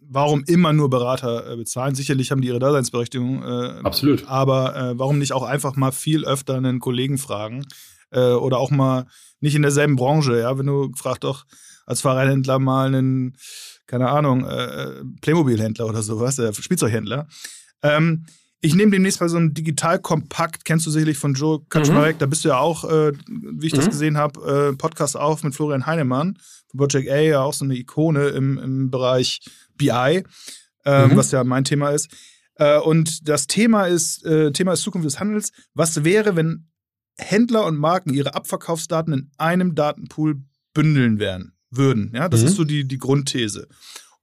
warum immer nur Berater äh, bezahlen? Sicherlich haben die ihre Daseinsberechtigung. Äh, Absolut. Aber äh, warum nicht auch einfach mal viel öfter einen Kollegen fragen? Äh, oder auch mal nicht in derselben Branche, ja, wenn du fragst doch als Fahrradhändler mal einen keine Ahnung, äh, Playmobil-Händler oder sowas, äh, Spielzeughändler. Ähm, ich nehme demnächst mal so ein Digital-Kompakt, kennst du sicherlich von Joe Kaczmarek, mhm. da bist du ja auch, äh, wie ich mhm. das gesehen habe, äh, Podcast auf mit Florian Heinemann von Project A, ja auch so eine Ikone im, im Bereich BI, äh, mhm. was ja mein Thema ist. Äh, und das Thema ist, äh, Thema ist Zukunft des Handels. Was wäre, wenn Händler und Marken ihre Abverkaufsdaten in einem Datenpool bündeln werden? Würden. Ja, das mhm. ist so die, die Grundthese.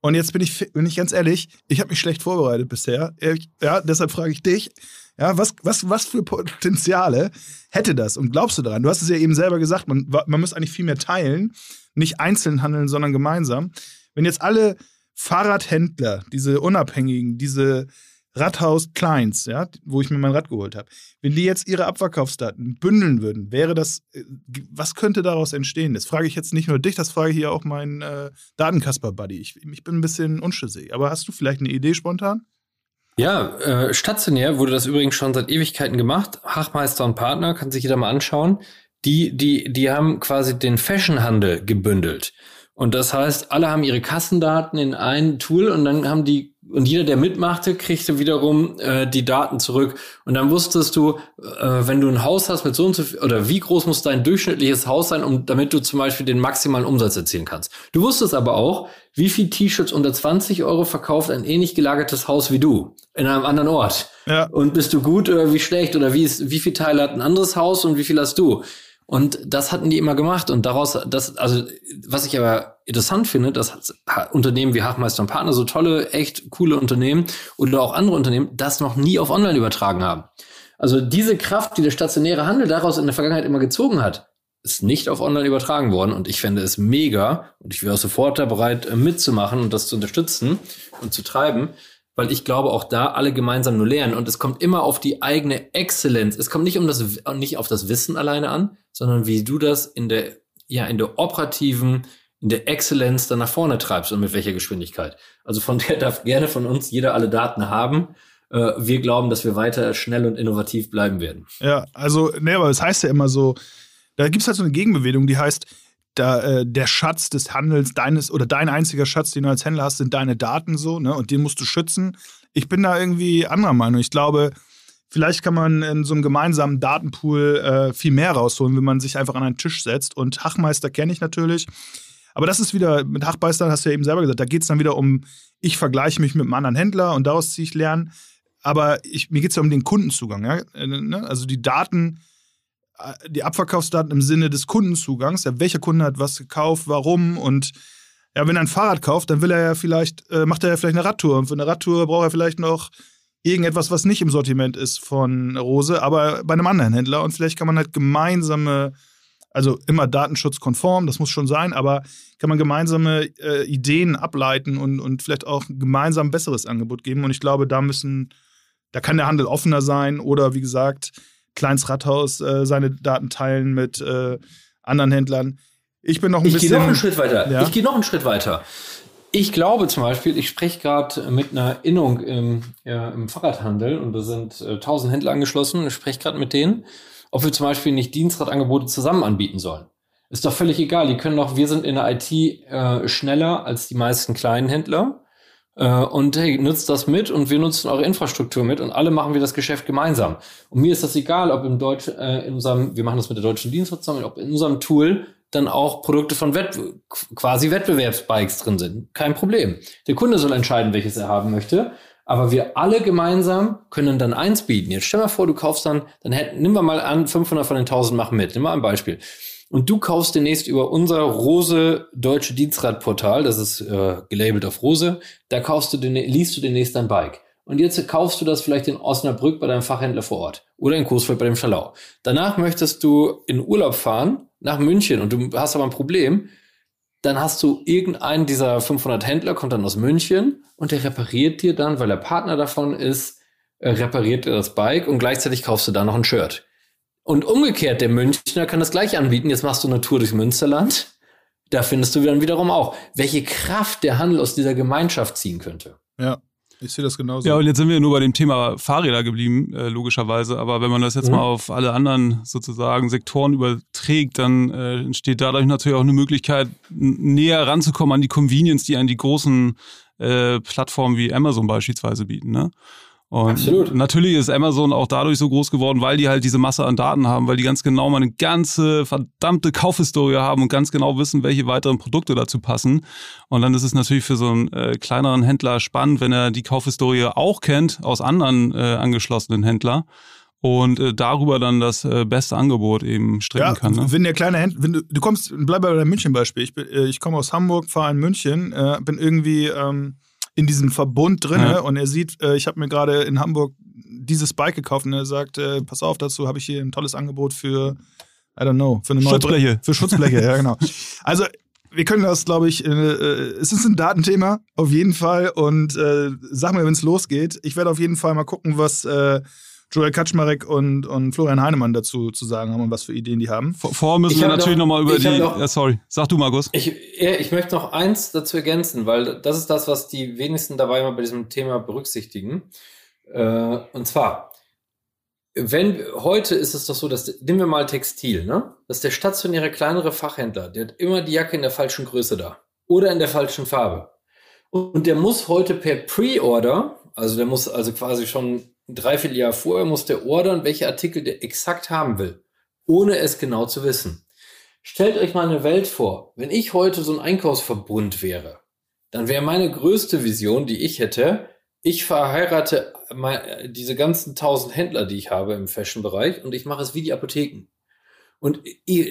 Und jetzt bin ich, bin ich ganz ehrlich, ich habe mich schlecht vorbereitet bisher. Ja, deshalb frage ich dich, ja, was, was, was für Potenziale hätte das? Und glaubst du daran? Du hast es ja eben selber gesagt, man, man muss eigentlich viel mehr teilen, nicht einzeln handeln, sondern gemeinsam. Wenn jetzt alle Fahrradhändler, diese Unabhängigen, diese Radhaus Kleins, ja, wo ich mir mein Rad geholt habe, wenn die jetzt ihre Abverkaufsdaten bündeln würden, wäre das, äh, was könnte daraus entstehen? Das frage ich jetzt nicht nur dich, das frage ich hier auch meinen äh, Datenkasper-Buddy. Ich, ich bin ein bisschen unschlüssig, aber hast du vielleicht eine Idee spontan? Ja, äh, stationär wurde das übrigens schon seit Ewigkeiten gemacht. Hachmeister und Partner, kann sich jeder mal anschauen. Die, die, die haben quasi den Fashionhandel gebündelt. Und das heißt, alle haben ihre Kassendaten in ein Tool und dann haben die und jeder, der mitmachte, kriegte wiederum äh, die Daten zurück. Und dann wusstest du, äh, wenn du ein Haus hast mit so und so viel, oder wie groß muss dein durchschnittliches Haus sein, um damit du zum Beispiel den maximalen Umsatz erzielen kannst. Du wusstest aber auch, wie viel T-Shirts unter 20 Euro verkauft ein ähnlich gelagertes Haus wie du in einem anderen Ort. Ja. Und bist du gut oder wie schlecht oder wie ist, wie viel Teile hat ein anderes Haus und wie viel hast du? Und das hatten die immer gemacht. Und daraus, das, also, was ich aber interessant finde, dass Unternehmen wie Hachmeister und Partner, so tolle, echt coole Unternehmen oder auch andere Unternehmen, das noch nie auf Online übertragen haben. Also diese Kraft, die der stationäre Handel daraus in der Vergangenheit immer gezogen hat, ist nicht auf Online übertragen worden. Und ich fände es mega und ich wäre sofort da bereit, äh, mitzumachen und das zu unterstützen und zu treiben, weil ich glaube, auch da alle gemeinsam nur lernen. Und es kommt immer auf die eigene Exzellenz. Es kommt nicht um das, nicht auf das Wissen alleine an, sondern wie du das in der, ja, in der operativen, in der Exzellenz dann nach vorne treibst und mit welcher Geschwindigkeit. Also von der darf gerne von uns jeder alle Daten haben. Äh, wir glauben, dass wir weiter schnell und innovativ bleiben werden. Ja, also, nee, aber es heißt ja immer so, da gibt es halt so eine Gegenbewegung, die heißt, da, äh, der Schatz des Handels deines oder dein einziger Schatz, den du als Händler hast, sind deine Daten so, ne? Und den musst du schützen. Ich bin da irgendwie anderer Meinung. Ich glaube, vielleicht kann man in so einem gemeinsamen Datenpool äh, viel mehr rausholen, wenn man sich einfach an einen Tisch setzt. Und Hachmeister kenne ich natürlich. Aber das ist wieder, mit Hachmeister hast du ja eben selber gesagt, da geht es dann wieder um, ich vergleiche mich mit einem anderen Händler und daraus ziehe ich Lernen. Aber ich, mir geht es ja um den Kundenzugang. Ja? Äh, ne? Also die Daten die Abverkaufsdaten im Sinne des Kundenzugangs. Ja, welcher Kunde hat was gekauft, warum und ja, wenn er ein Fahrrad kauft, dann will er ja vielleicht, äh, macht er ja vielleicht eine Radtour. Und für eine Radtour braucht er vielleicht noch irgendetwas, was nicht im Sortiment ist von Rose, aber bei einem anderen Händler. Und vielleicht kann man halt gemeinsame, also immer datenschutzkonform, das muss schon sein, aber kann man gemeinsame äh, Ideen ableiten und, und vielleicht auch gemeinsam ein besseres Angebot geben. Und ich glaube, da müssen, da kann der Handel offener sein oder wie gesagt, Kleins Rathaus äh, seine Daten teilen mit äh, anderen Händlern. Ich bin noch ein ich bisschen. Ich gehe noch einen Schritt weiter. Ja? Ich gehe noch einen Schritt weiter. Ich glaube zum Beispiel, ich spreche gerade mit einer Innung im, ja, im Fahrradhandel und da sind äh, 1000 Händler angeschlossen. Ich spreche gerade mit denen, ob wir zum Beispiel nicht Dienstradangebote zusammen anbieten sollen. Ist doch völlig egal. Die können doch, wir sind in der IT äh, schneller als die meisten kleinen Händler. Äh, und hey, nutzt das mit und wir nutzen eure Infrastruktur mit und alle machen wir das Geschäft gemeinsam. Und mir ist das egal, ob im Deutsch, äh, in unserem, wir machen das mit der deutschen Dienst zusammen, ob in unserem Tool dann auch Produkte von Wett quasi Wettbewerbsbikes drin sind. Kein Problem. Der Kunde soll entscheiden, welches er haben möchte. Aber wir alle gemeinsam können dann eins bieten. Jetzt stell mal vor, du kaufst dann, dann hätten, nimm mal an, 500 von den 1000 machen mit. Nimm mal ein Beispiel und du kaufst demnächst über unser Rose Deutsche Dienstradportal, das ist äh, gelabelt auf Rose, da kaufst du den, liest du demnächst dein Bike. Und jetzt kaufst du das vielleicht in Osnabrück bei deinem Fachhändler vor Ort oder in Coesfeld bei dem Schalau. Danach möchtest du in Urlaub fahren nach München und du hast aber ein Problem. Dann hast du irgendeinen dieser 500 Händler, kommt dann aus München und der repariert dir dann, weil er Partner davon ist, äh, repariert dir das Bike und gleichzeitig kaufst du da noch ein Shirt. Und umgekehrt, der Münchner kann das gleich anbieten. Jetzt machst du eine Tour durch Münsterland. Da findest du dann wiederum auch, welche Kraft der Handel aus dieser Gemeinschaft ziehen könnte. Ja. Ich sehe das genauso. Ja, und jetzt sind wir nur bei dem Thema Fahrräder geblieben, äh, logischerweise. Aber wenn man das jetzt mhm. mal auf alle anderen sozusagen Sektoren überträgt, dann äh, entsteht dadurch natürlich auch eine Möglichkeit, näher ranzukommen an die Convenience, die an die großen äh, Plattformen wie Amazon beispielsweise bieten. Ne? Und Absolut. natürlich ist Amazon auch dadurch so groß geworden, weil die halt diese Masse an Daten haben, weil die ganz genau mal eine ganze verdammte Kaufhistorie haben und ganz genau wissen, welche weiteren Produkte dazu passen. Und dann ist es natürlich für so einen äh, kleineren Händler spannend, wenn er die Kaufhistorie auch kennt aus anderen äh, angeschlossenen Händlern und äh, darüber dann das äh, beste Angebot eben stricken ja, kann. Ne? Wenn der kleine Händler, wenn du, du kommst, bleib bei deinem München-Beispiel. Ich, bin, äh, ich komme aus Hamburg, fahre in München, äh, bin irgendwie ähm, in diesem Verbund drin Ja. und er sieht, äh, ich habe mir gerade in Hamburg dieses Bike gekauft und er sagt, äh, pass auf, dazu habe ich hier ein tolles Angebot für, I don't know, für eine neue Schutzbleche. Für Schutzbleche, ja genau. Also wir können das, glaube ich, äh, äh, es ist ein Datenthema, auf jeden Fall. Und äh, sag mir, wenn es losgeht. Ich werde auf jeden Fall mal gucken, was äh, Joel Kaczmarek und, und Florian Heinemann dazu zu sagen haben und was für Ideen die haben. Vor, vorher müssen Ich wir natürlich noch- nochmal über die. noch- ja, sorry, sag du, Markus. Ich, ich möchte noch eins dazu ergänzen, weil das ist das, was die wenigsten dabei immer bei diesem Thema berücksichtigen. Äh, und zwar, wenn heute ist es doch so, dass nehmen wir mal Textil, ne? Dass der stationäre kleinere Fachhändler, der hat immer die Jacke in der falschen Größe da oder in der falschen Farbe. Und der muss heute per Pre-Order, also der muss also quasi schon ein Dreivierteljahr vorher, muss der ordern, welche Artikel der exakt haben will, ohne es genau zu wissen. Stellt euch mal eine Welt vor, wenn ich heute so ein Einkaufsverbund wäre, dann wäre meine größte Vision, die ich hätte, ich verheirate diese ganzen tausend Händler, die ich habe im Fashion-Bereich und ich mache es wie die Apotheken. Und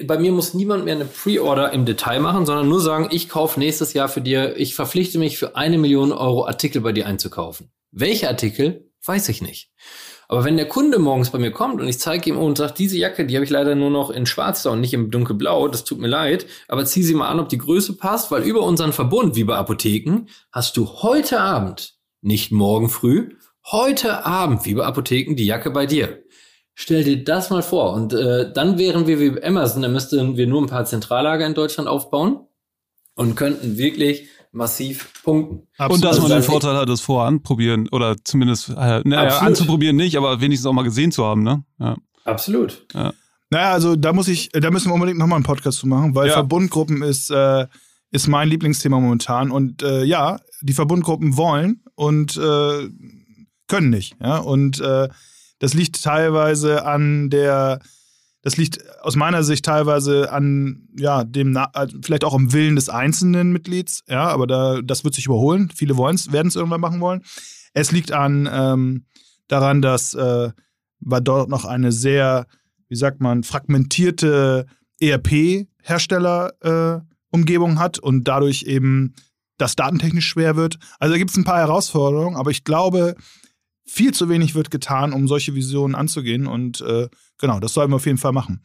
bei mir muss niemand mehr eine Pre-Order im Detail machen, sondern nur sagen, ich kaufe nächstes Jahr für dir, ich verpflichte mich für eine Million Euro Artikel bei dir einzukaufen. Welche Artikel, weiß ich nicht. Aber wenn der Kunde morgens bei mir kommt und ich zeige ihm und sagt, diese Jacke, die habe ich leider nur noch in schwarz und nicht im dunkelblau, das tut mir leid, aber zieh sie mal an, ob die Größe passt, weil über unseren Verbund, wie bei Apotheken, hast du heute Abend, nicht morgen früh, heute Abend, wie bei Apotheken, die Jacke bei dir. Stell dir das mal vor. Und äh, dann wären wir wie Amazon, da müssten wir nur ein paar Zentrallager in Deutschland aufbauen und könnten wirklich massiv punkten. Und dass Also man den dann- Vorteil hat, das vorher anprobieren oder zumindest äh, naja, Absolut. anzuprobieren nicht, aber wenigstens auch mal gesehen zu haben, ne? Ja. Absolut. Naja, also da muss ich, da müssen wir unbedingt nochmal einen Podcast zu machen, weil Ja. Verbundgruppen ist, äh, ist mein Lieblingsthema momentan. Und äh, ja, die Verbundgruppen wollen und äh, können nicht. Ja? Und äh, das liegt teilweise an der, das liegt aus meiner Sicht teilweise an ja, dem, äh, vielleicht auch am Willen des einzelnen Mitglieds, ja, aber da, das wird sich überholen. Viele wollen's, werden es irgendwann machen wollen. Es liegt an ähm, daran, dass äh, war dort noch eine sehr, wie sagt man, fragmentierte ERP-Hersteller-Umgebung hat und dadurch eben das datentechnisch schwer wird. Also da gibt es ein paar Herausforderungen, aber ich glaube, viel zu wenig wird getan, um solche Visionen anzugehen. Und äh, genau, das sollten wir auf jeden Fall machen.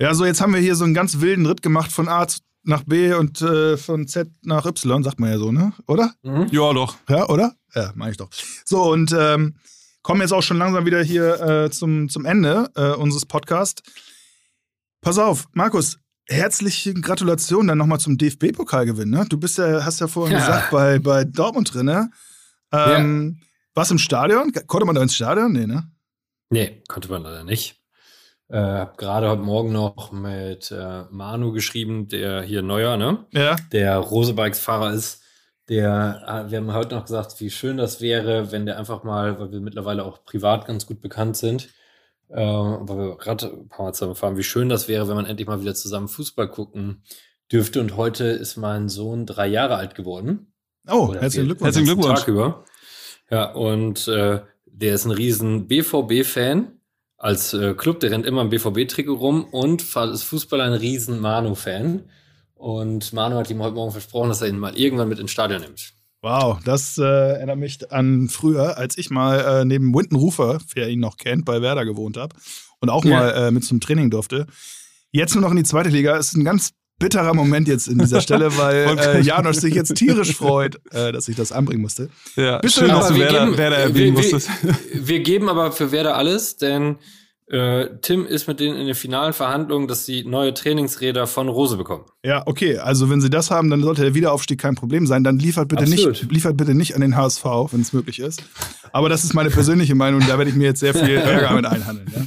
Ja, so jetzt haben wir hier so einen ganz wilden Ritt gemacht von A nach B und äh, von Z nach Y, sagt man ja so, ne? Oder? Mhm. ja, doch. Ja, oder? Ja, meine ich doch. So, und ähm, kommen jetzt auch schon langsam wieder hier äh, zum, zum Ende äh, unseres Podcasts. Pass auf, Markus, herzliche Gratulation dann nochmal zum DFB-Pokalgewinn. Ne? Du bist ja, hast ja vorhin Ja. gesagt, bei, bei Dortmund drin, ne? Ähm, Warst du im Stadion? Konnte man da ins Stadion? Nee, ne? Nee, konnte man leider nicht. Äh, hab gerade heute Morgen noch mit äh, Manu geschrieben, der hier neuer, ne? Ja. Der Rosebikes-Fahrer ist. Der, äh, wir haben heute noch gesagt, wie schön das wäre, wenn der einfach mal, weil wir mittlerweile auch privat ganz gut bekannt sind, äh, weil wir gerade ein paar Mal zusammen fahren, wie schön das wäre, wenn man endlich mal wieder zusammen Fußball gucken dürfte. Und heute ist mein Sohn drei Jahre alt geworden. Oh, Oder herzlichen Glückwunsch. Herzlichen Glückwunsch. Tag über. Ja, und äh, der ist ein riesen BVB-Fan. Als äh, Club, der rennt immer im BVB-Trikot rum und ist Fußballer ein riesen Manu-Fan. Und Manu hat ihm heute Morgen versprochen, dass er ihn mal irgendwann mit ins Stadion nimmt. Wow, das äh, erinnert mich an früher, als ich mal äh, neben Winton Rufer, wer ihn noch kennt, bei Werder gewohnt habe und auch Ja. mal äh, mit zum Training durfte. Jetzt nur noch in die zweite Liga. Ist ein ganz bitterer Moment jetzt in dieser Stelle, weil äh, Janosch sich jetzt tierisch freut, äh, dass ich das anbringen musste. Ja, Bist du schön, denn dass du wir Werder, geben- Werder wir- erwähnen wir- musstest. Wir geben aber für Werder alles, denn äh, Tim ist mit denen in den finalen Verhandlungen, dass sie neue Trainingsräder von Rose bekommen. Ja, okay. Also wenn Sie das haben, dann sollte der Wiederaufstieg kein Problem sein. Dann liefert bitte Absolut. nicht, liefert bitte nicht an den HSV, wenn es möglich ist. Aber das ist meine persönliche Meinung. Da werde ich mir jetzt sehr viel Ärger mit einhandeln. Ja?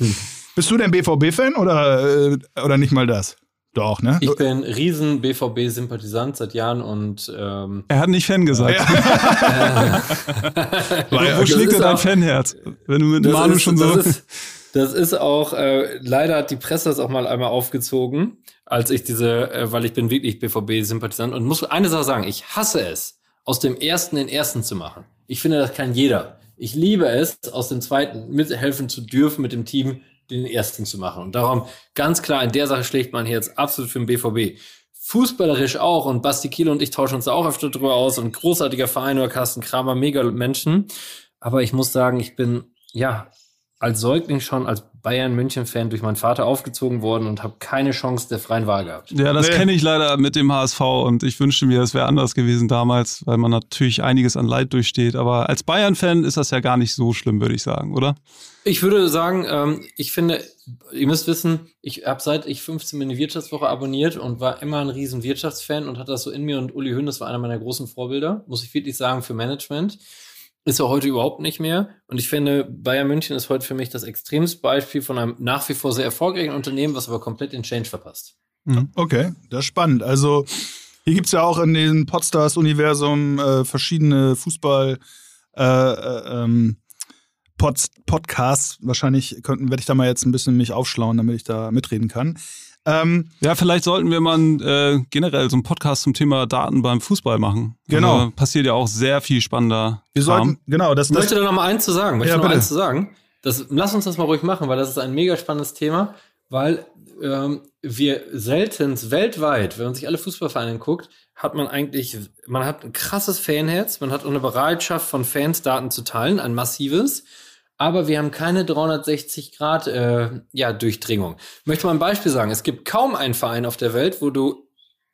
Bist du denn BVB-Fan oder, äh, oder nicht mal das? Doch, ne? Ich bin riesen BVB-Sympathisant seit Jahren und ähm, Er hat nicht Fan gesagt. Ja- wo das schlägt ist denn dein auch- Fanherz? Wenn du mit Manu ist, schon so. Das ist, das ist auch, äh, leider hat die Presse das auch mal einmal aufgezogen, als ich diese, äh, weil ich bin wirklich BVB-Sympathisant und muss eine Sache sagen, ich hasse es, aus dem ersten den ersten zu machen. Ich finde, das kann jeder. Ich liebe es, aus dem zweiten mithelfen zu dürfen, mit dem Team den ersten zu machen. Und darum ganz klar, in der Sache schlägt man jetzt absolut für den BVB. Fußballerisch auch und Basti Kiel und ich tauschen uns da auch öfter drüber aus und großartiger Verein oder Carsten Kramer, mega Menschen. Aber ich muss sagen, ich bin, ja, als Säugling schon als Bayern München-Fan durch meinen Vater aufgezogen worden und habe keine Chance der freien Wahl gehabt. Ja, das nee. kenne ich leider mit dem HSV und ich wünschte mir, es wäre anders gewesen damals, weil man natürlich einiges an Leid durchsteht. Aber als Bayern-Fan ist das ja gar nicht so schlimm, würde ich sagen, oder? Ich würde sagen, ähm, ich finde, ihr müsst wissen, ich habe seit ich 15 bin die Wirtschaftswoche abonniert und war immer ein riesen Wirtschaftsfan und hatte das so in mir und Uli Hoeneß war einer meiner großen Vorbilder, muss ich wirklich sagen, für Management. Ist er heute überhaupt nicht mehr. Und ich finde, Bayern München ist heute für mich das extremste Beispiel von einem nach wie vor sehr erfolgreichen Unternehmen, was aber komplett den Change verpasst. Mhm. Okay, das ist spannend. Also hier gibt es ja auch in dem Podstars-Universum äh, verschiedene Fußball- äh, äh, ähm, Pod Podcasts. Wahrscheinlich werde ich da mal jetzt ein bisschen mich aufschlauen, damit ich da mitreden kann. Ähm, ja, vielleicht sollten wir mal äh, generell so einen Podcast zum Thema Daten beim Fußball machen. Genau. Also, passiert ja auch sehr viel spannender. Wir sollten, genau, das, das Ich möchte da noch mal eins zu sagen. Möchte ja, noch eins zu sagen. Das, lass uns das mal ruhig machen, weil das ist ein mega spannendes Thema, weil ähm, wir selten weltweit, wenn man sich alle Fußballvereine guckt, hat man eigentlich, man hat ein krasses Fanherz, man hat eine Bereitschaft von Fans Daten zu teilen, ein massives aber wir haben keine 360 Grad äh, ja, Durchdringung. Ich möchte mal ein Beispiel sagen. Es gibt kaum einen Verein auf der Welt, wo du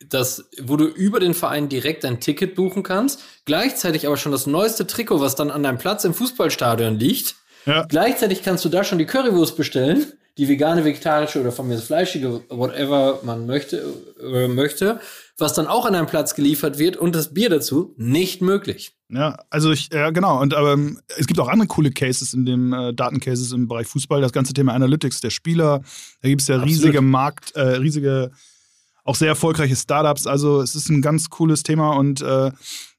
das, wo du über den Verein direkt ein Ticket buchen kannst, gleichzeitig aber schon das neueste Trikot, was dann an deinem Platz im Fußballstadion liegt. Ja. Gleichzeitig kannst du da schon die Currywurst bestellen, die vegane, vegetarische oder von mir das fleischige, whatever man möchte, äh, möchte was dann auch an einem Platz geliefert wird und das Bier dazu, nicht möglich. Ja, also ich, ja genau. Und aber ähm, es gibt auch andere coole Cases in dem äh, Datencases im Bereich Fußball. Das ganze Thema Analytics der Spieler. Da gibt es ja Absolut. riesige Markt, äh, riesige, auch sehr erfolgreiche Startups. Also es ist ein ganz cooles Thema und äh,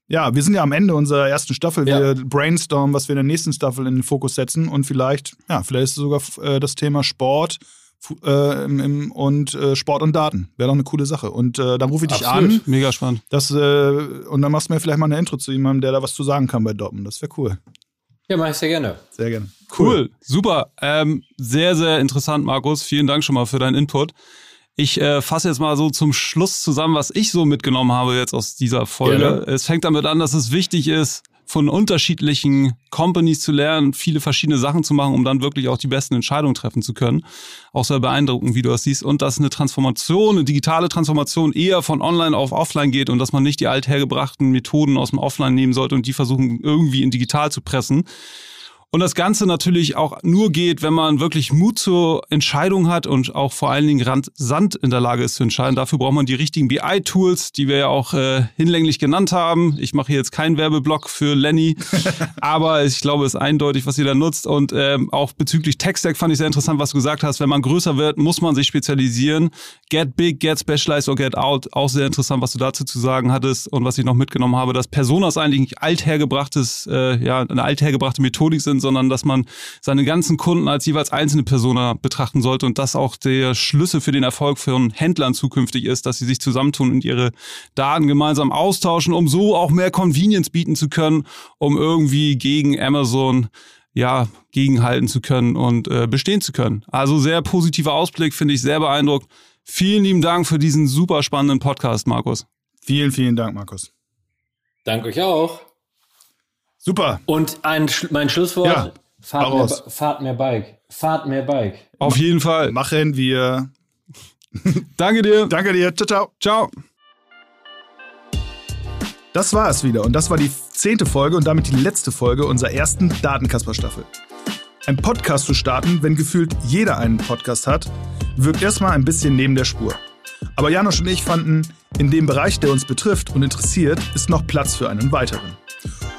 ja, wir sind ja am Ende unserer ersten Staffel. Wir ja. brainstormen, was wir in der nächsten Staffel in den Fokus setzen und vielleicht, ja, vielleicht ist sogar äh, das Thema Sport äh, im, im, und äh, Sport und Daten. Wäre doch eine coole Sache. Und äh, dann rufe ich dich Absolut. an. Mega spannend. Das, und dann machst du mir vielleicht mal eine Intro zu jemandem, der da was zu sagen kann bei Dortmund. Das wäre cool. Ja, mache ich sehr gerne. Sehr gerne. Cool, cool. super. Ähm, sehr, sehr interessant, Markus. Vielen Dank schon mal für deinen Input. Ich äh, fasse jetzt mal so zum Schluss zusammen, was ich so mitgenommen habe jetzt aus dieser Folge. Gerne. Es fängt damit an, dass es wichtig ist, von unterschiedlichen Companies zu lernen, viele verschiedene Sachen zu machen, um dann wirklich auch die besten Entscheidungen treffen zu können. Auch sehr beeindruckend, wie du das siehst. Und dass eine Transformation, eine digitale Transformation eher von online auf offline geht und dass man nicht die althergebrachten Methoden aus dem Offline nehmen sollte und die versuchen irgendwie in digital zu pressen. Und das Ganze natürlich auch nur geht, wenn man wirklich Mut zur Entscheidung hat und auch vor allen Dingen rasant in der Lage ist zu entscheiden. Dafür braucht man die richtigen BI-Tools, die wir ja auch äh, hinlänglich genannt haben. Ich mache hier jetzt keinen Werbeblock für Lenny, aber ich glaube, es ist eindeutig, was ihr da nutzt. Und ähm, auch bezüglich Tech-Stack fand ich sehr interessant, was du gesagt hast. Wenn man größer wird, muss man sich spezialisieren. Get big, get specialized or get out. Auch sehr interessant, was du dazu zu sagen hattest und was ich noch mitgenommen habe, dass Personas eigentlich althergebrachtes, äh, ja, eine althergebrachte Methodik sind, sondern dass man seine ganzen Kunden als jeweils einzelne Persona betrachten sollte und das auch der Schlüssel für den Erfolg von Händlern zukünftig ist, dass sie sich zusammentun und ihre Daten gemeinsam austauschen, um so auch mehr Convenience bieten zu können, um irgendwie gegen Amazon ja, gegenhalten zu können und äh, bestehen zu können. Also sehr positiver Ausblick, finde ich sehr beeindruckt. Vielen lieben Dank für diesen super spannenden Podcast, Markus. Vielen, vielen Dank, Markus. Danke euch auch. Super. Und ein, mein Schlusswort. Ja, fahrt, mehr, fahrt mehr Bike. Fahrt mehr Bike. Auf jeden Fall. Machen wir. Danke dir. Danke dir. Ciao, ciao. Ciao. Das war es wieder und das war die zehnte Folge und damit die letzte Folge unserer ersten Datenkasper-Staffel. Ein Podcast zu starten, wenn gefühlt jeder einen Podcast hat, wirkt erstmal ein bisschen neben der Spur. Aber Janosch und ich fanden, in dem Bereich, der uns betrifft und interessiert, ist noch Platz für einen weiteren.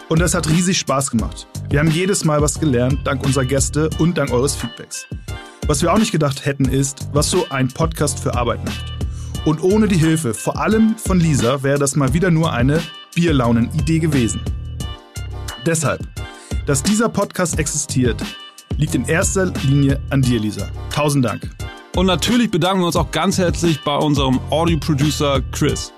Und es hat riesig Spaß gemacht. Wir haben jedes Mal was gelernt, dank unserer Gäste und dank eures Feedbacks. Was wir auch nicht gedacht hätten, ist, was so ein Podcast für Arbeit macht. Und ohne die Hilfe, vor allem von Lisa, wäre das mal wieder nur eine Bierlaunen-Idee gewesen. Deshalb, dass dieser Podcast existiert, liegt in erster Linie an dir, Lisa. Tausend Dank. Und natürlich bedanken wir uns auch ganz herzlich bei unserem Audio-Producer Chris.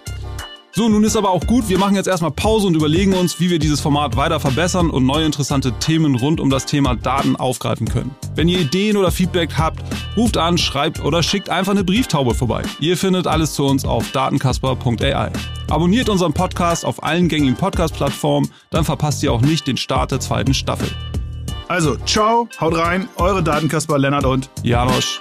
So, nun ist aber auch gut. Wir machen jetzt erstmal Pause und überlegen uns, wie wir dieses Format weiter verbessern und neue interessante Themen rund um das Thema Daten aufgreifen können. Wenn ihr Ideen oder Feedback habt, ruft an, schreibt oder schickt einfach eine Brieftaube vorbei. Ihr findet alles zu uns auf datenkasper.ai. Abonniert unseren Podcast auf allen gängigen Podcast-Plattformen, dann verpasst ihr auch nicht den Start der zweiten Staffel. Also, ciao, haut rein, eure Datenkasper Lennart und Janosch.